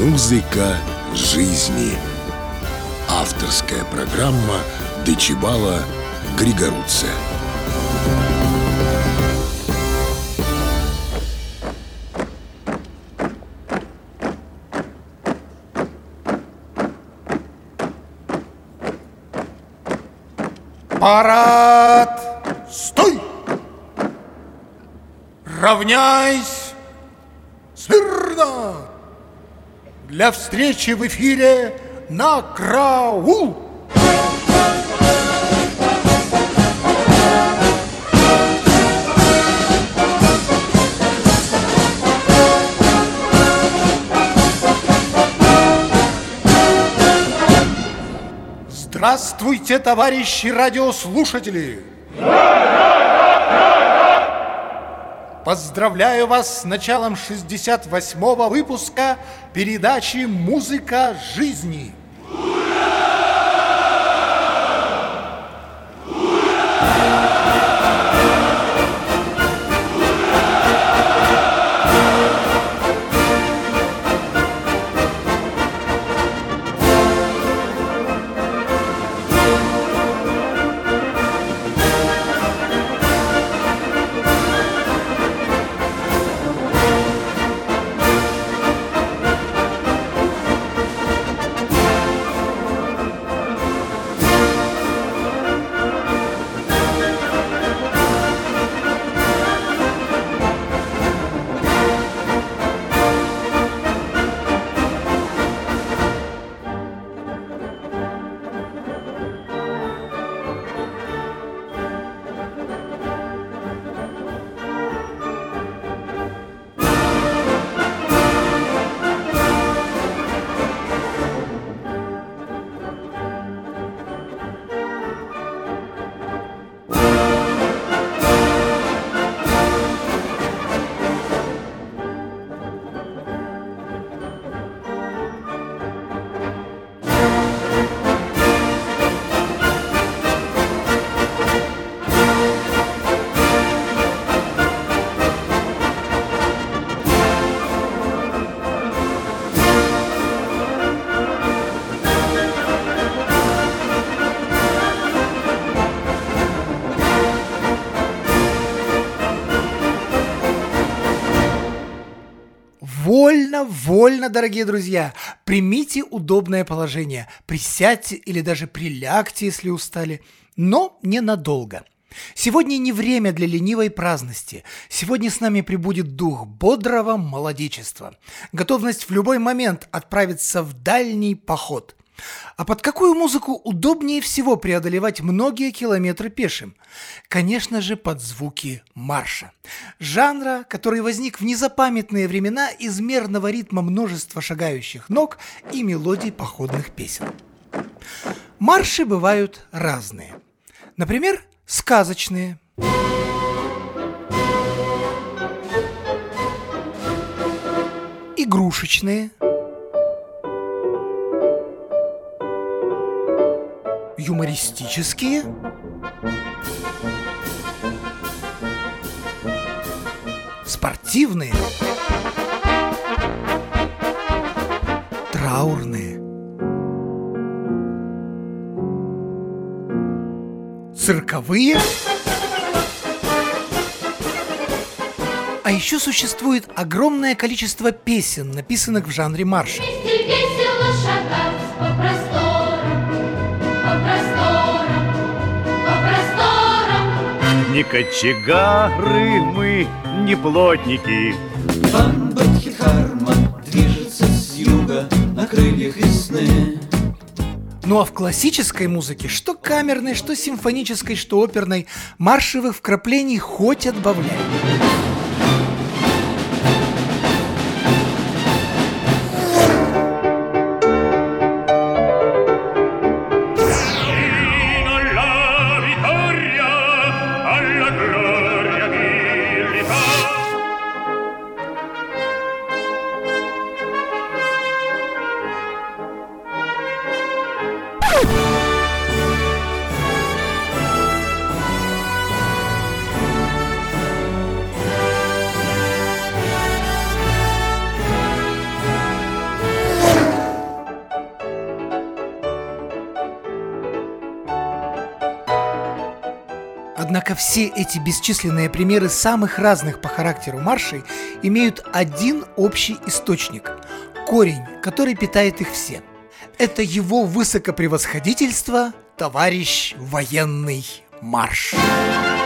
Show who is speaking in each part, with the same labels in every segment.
Speaker 1: Музыка жизни. Авторская программа Дечибала Григоруция.
Speaker 2: Парад! Стой! Равняйсь! Смирно! Для встречи в эфире на караул! Здравствуйте, товарищи радиослушатели! Поздравляю вас с началом 68-го выпуска передачи «Музыка жизни». Вольно, дорогие друзья. Примите удобное положение. Присядьте или даже прилягте, если устали. Но ненадолго. Сегодня не время для ленивой праздности. Сегодня с нами прибудет дух бодрого молодечества. Готовность в любой момент отправиться в дальний поход – а под какую музыку удобнее всего преодолевать многие километры пешим? Конечно же, под звуки марша. Жанра, который возник в незапамятные времена из мерного ритма множества шагающих ног и мелодий походных песен. Марши бывают разные. Например, сказочные. Игрушечные – юмористические, спортивные, траурные, цирковые. А еще существует огромное количество песен, написанных в жанре марша.
Speaker 3: Весело шагать
Speaker 4: Не кочегары мы, не плотники
Speaker 5: Бамбатхи-Харман движется с юга на крыльях весны.
Speaker 2: Ну а в классической музыке, что камерной, что симфонической, что оперной, маршевых вкраплений хоть отбавляй. Все эти бесчисленные примеры самых разных по характеру маршей имеют один общий источник – корень, который питает их все. Это его высокопревосходительство, товарищ военный марш. Марш –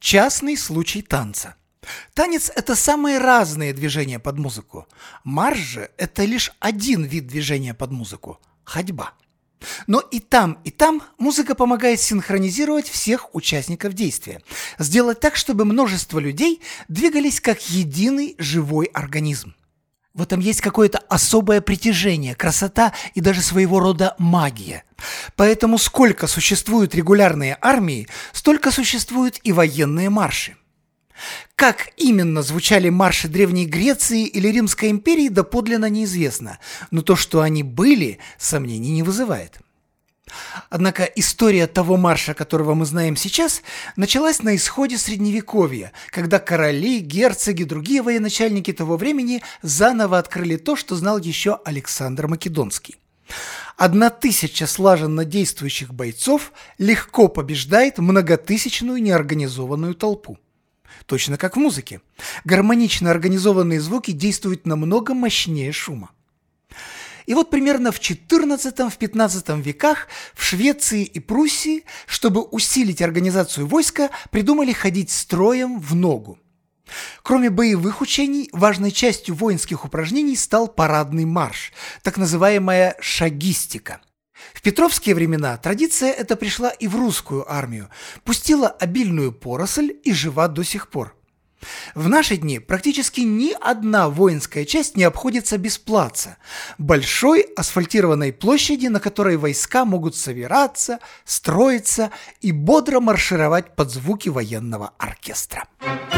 Speaker 2: частный случай танца. Танец – это самые разные движения под музыку. Марш же – это лишь один вид движения под музыку – ходьба. Но и там, и там музыка помогает синхронизировать всех участников действия, сделать так, чтобы множество людей двигались как единый живой организм. В этом есть какое-то особое притяжение, красота и даже своего рода магия. Поэтому сколько существуют регулярные армии, столько существуют и военные марши. Как именно звучали марши Древней Греции или Римской империи, доподлинно неизвестно, но то, что они были, сомнений не вызывает. Однако история того марша, которого мы знаем сейчас, началась на исходе Средневековья, когда короли, герцоги, другие военачальники того времени заново открыли то, что знал еще Александр Македонский. Одна тысяча слаженно действующих бойцов легко побеждает многотысячную неорганизованную толпу. Точно как в музыке. Гармонично организованные звуки действуют намного мощнее шума. И вот примерно в XIV-XV веках в Швеции и Пруссии, чтобы усилить организацию войска, придумали ходить строем в ногу. Кроме боевых учений, важной частью воинских упражнений стал парадный марш, так называемая шагистика. В петровские времена традиция эта пришла и в русскую армию, пустила обильную поросль и жива до сих пор. В наши дни практически ни одна воинская часть не обходится без плаца, большой асфальтированной площади, на которой войска могут собираться, строиться и бодро маршировать под звуки военного оркестра. Не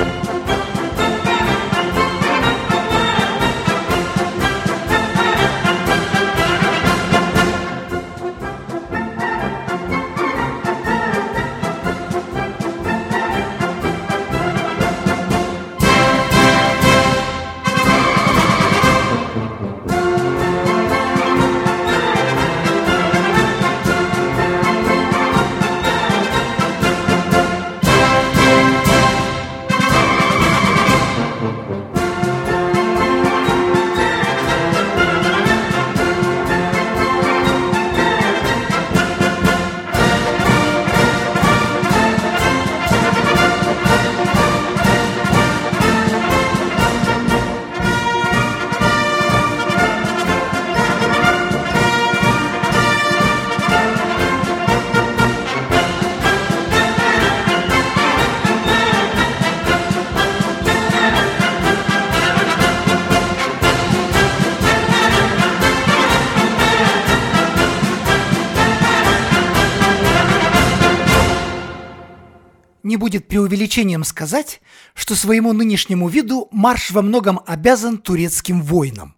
Speaker 2: будет преувеличением сказать, что своему нынешнему виду марш во многом обязан турецким войнам.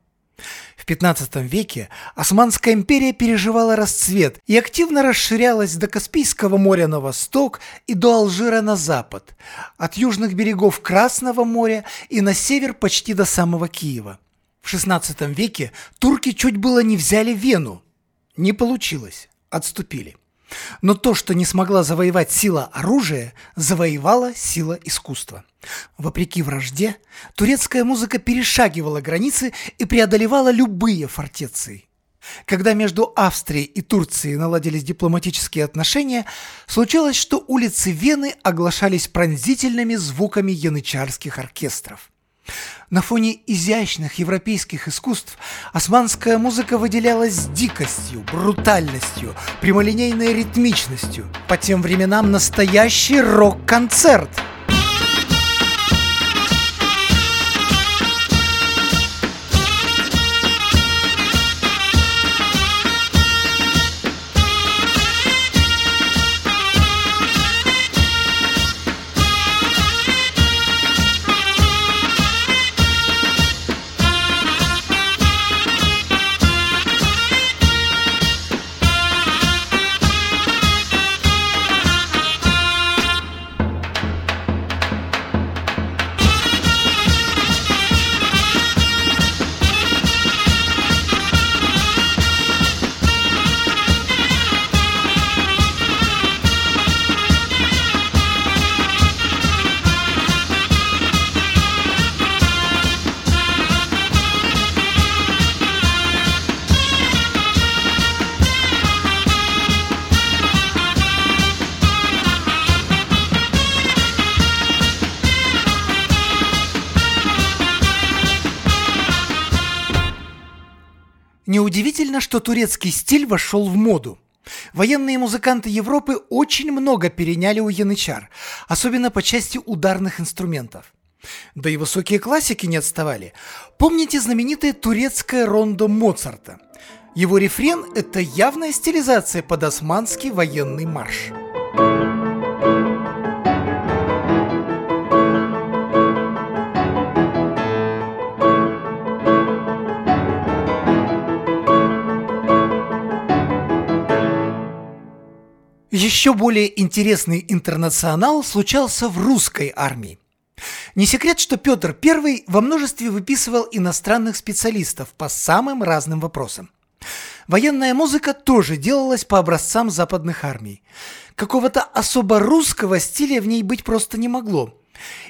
Speaker 2: В XV веке Османская империя переживала расцвет и активно расширялась до Каспийского моря на восток и до Алжира на запад, от южных берегов Красного моря и на север почти до самого Киева. В XVI веке турки чуть было не взяли Вену. Не получилось, отступили. Но то, что не смогла завоевать сила оружия, завоевала сила искусства. Вопреки вражде, турецкая музыка перешагивала границы и преодолевала любые фортеции. Когда между Австрией и Турцией наладились дипломатические отношения, случилось, что улицы Вены оглашались пронзительными звуками янычарских оркестров. На фоне изящных европейских искусств османская музыка выделялась дикостью, брутальностью, прямолинейной ритмичностью. По тем временам настоящий рок-концерт – Что турецкий стиль вошел в моду. Военные музыканты Европы очень много переняли у янычар, особенно по части ударных инструментов. Да и высокие классики не отставали. Помните знаменитое турецкое рондо Моцарта? Его рефрен – это явная стилизация под османский военный марш. Еще более интересный интернационал случался в русской армии. Не секрет, что Петр I во множестве выписывал иностранных специалистов по самым разным вопросам. Военная музыка тоже делалась по образцам западных армий. Какого-то особо русского стиля в ней быть просто не могло.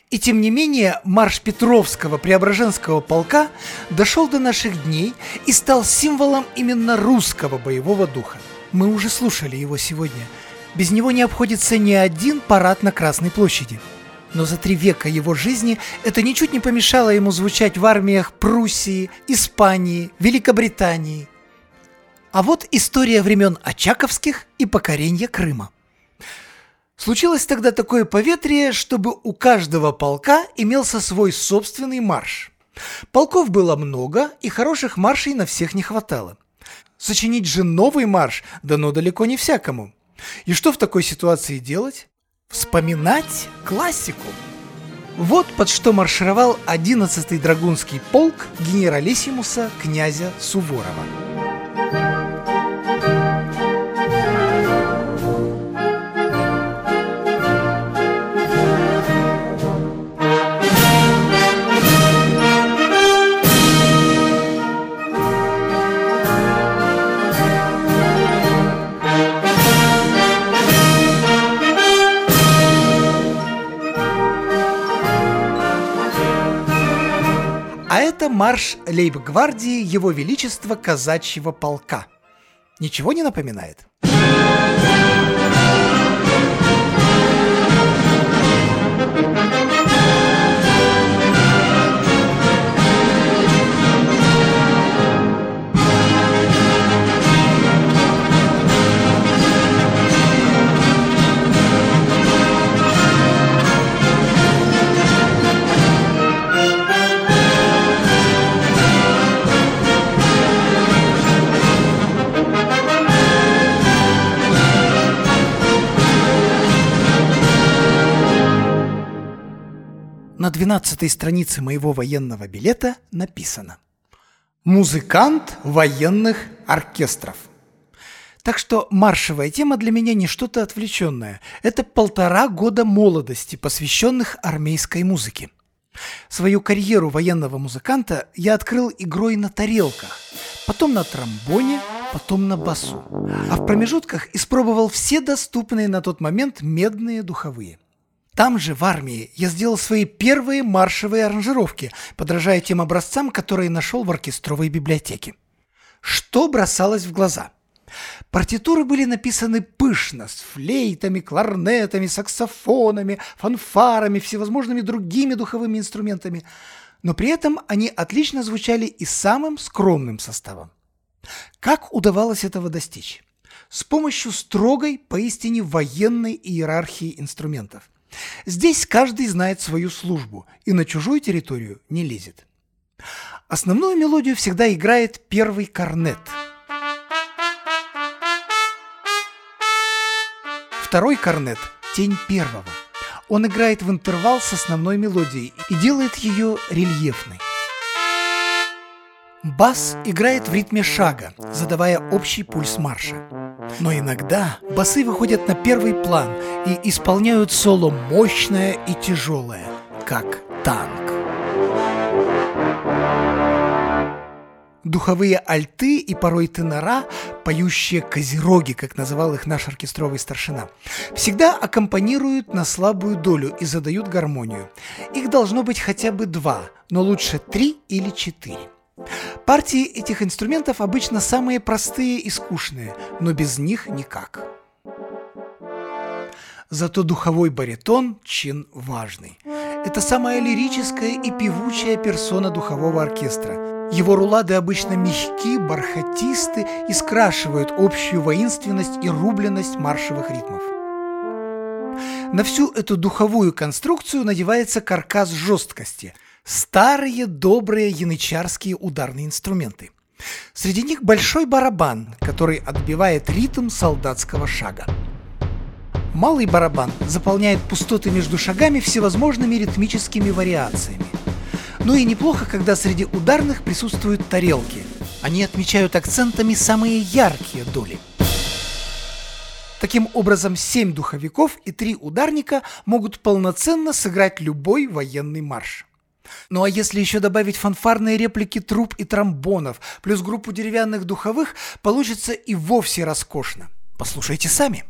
Speaker 2: И тем не менее, марш Петровского Преображенского полка дошел до наших дней и стал символом именно русского боевого духа. Мы уже слушали его сегодня – без него не обходится ни один парад на Красной площади. Но за три века его жизни это ничуть не помешало ему звучать в армиях Пруссии, Испании, Великобритании. А вот история времен Очаковских и покорения Крыма. Случилось тогда такое поветрие, чтобы у каждого полка имелся свой собственный марш. Полков было много, и хороших маршей на всех не хватало. Сочинить же новый марш дано далеко не всякому – и что в такой ситуации делать? Вспоминать классику. Вот под что маршировал 11-й Драгунский полк генералиссимуса князя Суворова. Это марш лейб-гвардии Его Величества Казачьего полка. Ничего не напоминает? На 12 странице моего военного билета написано «Музыкант военных оркестров». Так что маршевая тема для меня не что-то отвлеченное. Это полтора года молодости, посвященных армейской музыке. Свою карьеру военного музыканта я открыл игрой на тарелках, потом на тромбоне, потом на басу. А в промежутках испробовал все доступные на тот момент медные духовые. Там же, в армии, я сделал свои первые маршевые аранжировки, подражая тем образцам, которые нашел в оркестровой библиотеке. Что бросалось в глаза – Партитуры были написаны пышно, с флейтами, кларнетами, саксофонами, фанфарами, всевозможными другими духовыми инструментами, но при этом они отлично звучали и самым скромным составом. Как удавалось этого достичь? С помощью строгой, поистине военной иерархии инструментов. Здесь каждый знает свою службу и на чужую территорию не лезет. Основную мелодию всегда играет первый корнет – Второй корнет – тень первого. Он играет в интервал с основной мелодией и делает ее рельефной. Бас играет в ритме шага, задавая общий пульс марша. Но иногда басы выходят на первый план и исполняют соло мощное и тяжелое, как танк. Духовые альты и порой тенора, поющие козероги, как называл их наш оркестровый старшина, всегда аккомпанируют на слабую долю и задают гармонию. Их должно быть хотя бы два, но лучше три или четыре. Партии этих инструментов обычно самые простые и скучные, но без них никак. Зато духовой баритон – чин важный. Это самая лирическая и певучая персона духового оркестра – его рулады обычно мягки, бархатисты и скрашивают общую воинственность и рубленность маршевых ритмов. На всю эту духовую конструкцию надевается каркас жесткости – старые добрые янычарские ударные инструменты. Среди них большой барабан, который отбивает ритм солдатского шага. Малый барабан заполняет пустоты между шагами всевозможными ритмическими вариациями – ну и неплохо, когда среди ударных присутствуют тарелки. Они отмечают акцентами самые яркие доли. Таким образом, семь духовиков и три ударника могут полноценно сыграть любой военный марш. Ну а если еще добавить фанфарные реплики труб и тромбонов, плюс группу деревянных духовых, получится и вовсе роскошно. Послушайте сами.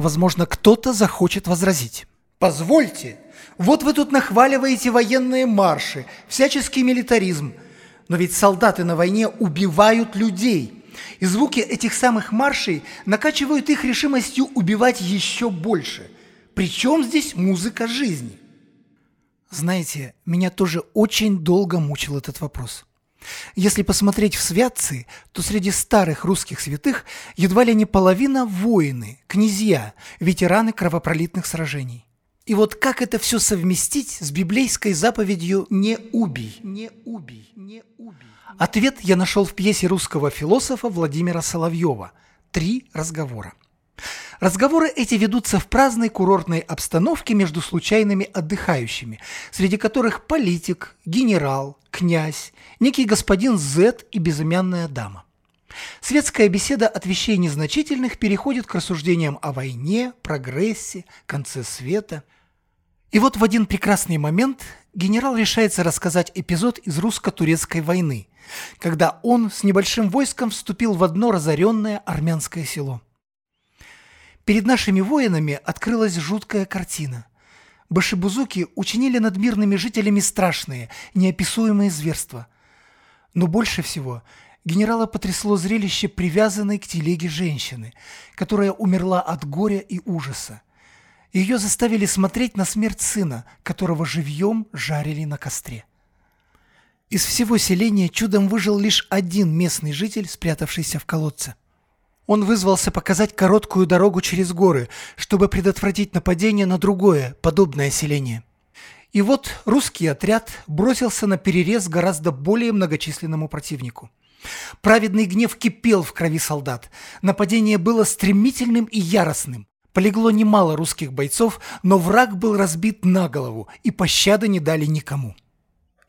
Speaker 2: Возможно, кто-то захочет возразить. Позвольте, вот вы тут нахваливаете военные марши, всяческий милитаризм. Но ведь солдаты на войне убивают людей. И звуки этих самых маршей накачивают их решимостью убивать еще больше. Причем здесь музыка жизни? Знаете, меня тоже очень долго мучил этот вопрос. Если посмотреть в святцы, то среди старых русских святых едва ли не половина воины, князья, ветераны кровопролитных сражений. И вот как это все совместить с библейской заповедью «не убий»? Не убий, не убий. Ответ я нашел в пьесе русского философа Владимира Соловьева «Три разговора». Разговоры эти ведутся в праздной курортной обстановке между случайными отдыхающими, среди которых политик, генерал, князь, некий господин З и безымянная дама. Светская беседа от вещей незначительных переходит к рассуждениям о войне, прогрессе, конце света. И вот в один прекрасный момент генерал решается рассказать эпизод из русско-турецкой войны, когда он с небольшим войском вступил в одно разоренное армянское село. Перед нашими воинами открылась жуткая картина. Башибузуки учинили над мирными жителями страшные, неописуемые зверства. Но больше всего генерала потрясло зрелище привязанной к телеге женщины, которая умерла от горя и ужаса. Ее заставили смотреть на смерть сына, которого живьем жарили на костре. Из всего селения чудом выжил лишь один местный житель, спрятавшийся в колодце. Он вызвался показать короткую дорогу через горы, чтобы предотвратить нападение на другое, подобное селение. И вот русский отряд бросился на перерез гораздо более многочисленному противнику. Праведный гнев кипел в крови солдат. Нападение было стремительным и яростным. Полегло немало русских бойцов, но враг был разбит на голову, и пощады не дали никому.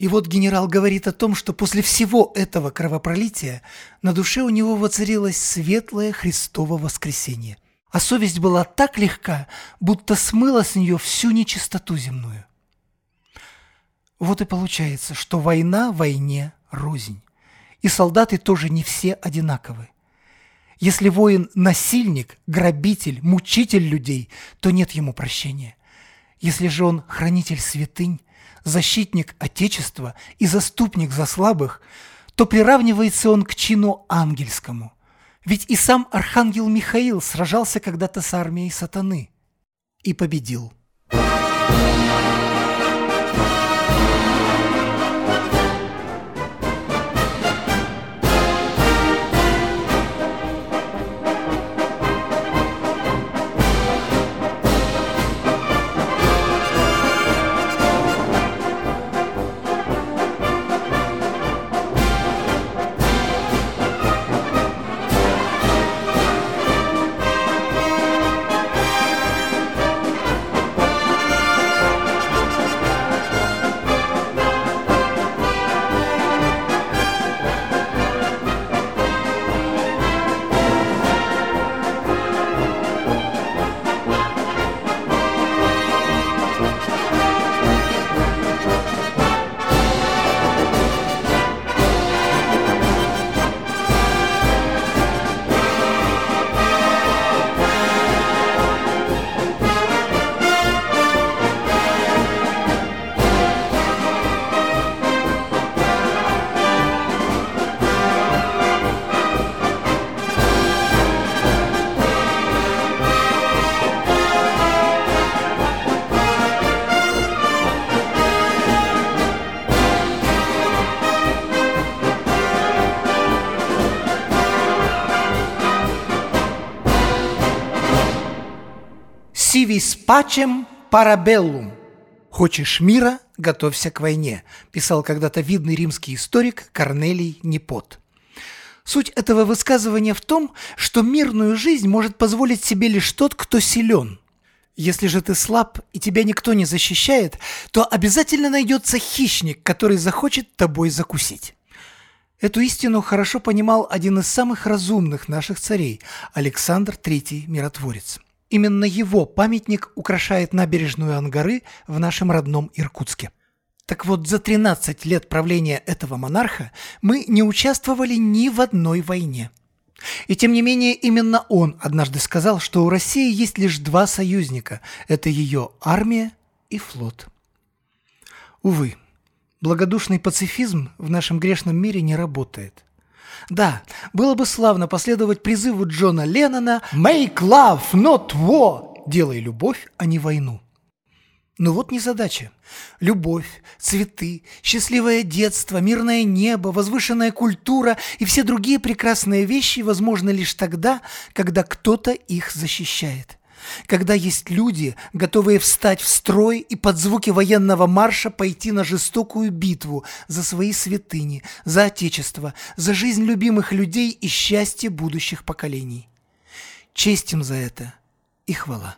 Speaker 2: И вот генерал говорит о том, что после всего этого кровопролития на душе у него воцарилось светлое Христово воскресение. А совесть была так легка, будто смыла с нее всю нечистоту земную. Вот и получается, что война войне рознь. И солдаты тоже не все одинаковы. Если воин – насильник, грабитель, мучитель людей, то нет ему прощения. Если же он хранитель святынь, защитник Отечества и заступник за слабых, то приравнивается он к чину ангельскому. Ведь и сам архангел Михаил сражался когда-то с армией сатаны и победил. Пачем парабеллум» «Хочешь мира, готовься к войне», писал когда-то видный римский историк Корнелий Непот. Суть этого высказывания в том, что мирную жизнь может позволить себе лишь тот, кто силен. Если же ты слаб и тебя никто не защищает, то обязательно найдется хищник, который захочет тобой закусить. Эту истину хорошо понимал один из самых разумных наших царей – Александр III Миротворец – Именно его памятник украшает набережную Ангары в нашем родном Иркутске. Так вот, за 13 лет правления этого монарха мы не участвовали ни в одной войне. И тем не менее именно он однажды сказал, что у России есть лишь два союзника – это ее армия и флот. Увы, благодушный пацифизм в нашем грешном мире не работает. Да, было бы славно последовать призыву Джона Леннона «Make love, not war» – «Делай любовь, а не войну». Но вот незадача. Любовь, цветы, счастливое детство, мирное небо, возвышенная культура и все другие прекрасные вещи возможны лишь тогда, когда кто-то их защищает. Когда есть люди, готовые встать в строй и под звуки военного марша пойти на жестокую битву за свои святыни, за Отечество, за жизнь любимых людей и счастье будущих поколений. Честь им за это и хвала.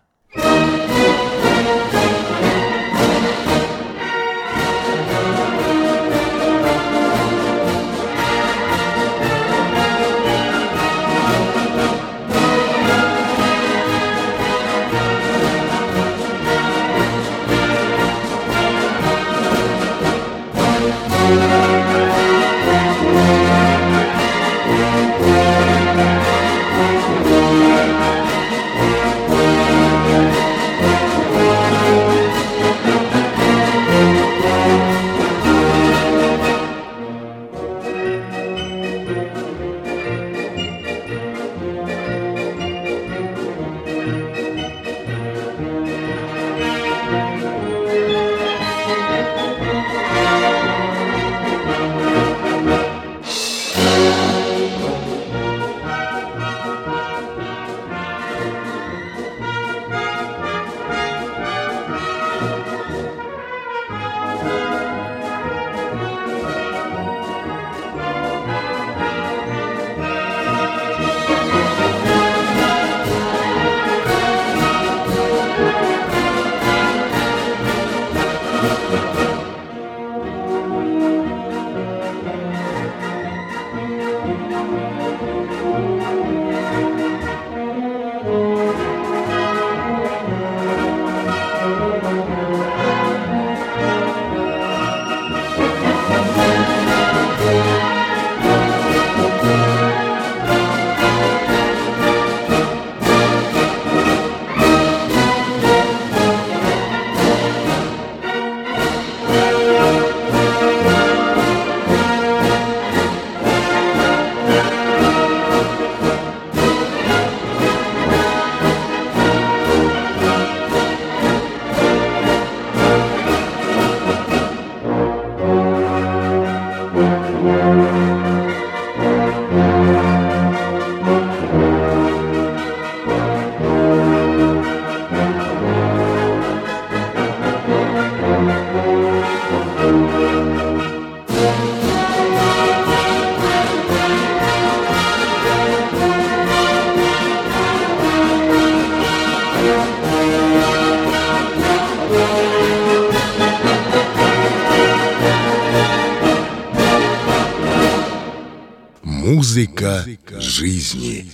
Speaker 1: Музыка жизни.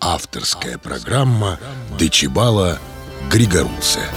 Speaker 1: Авторская программа Дечибала Григоруция.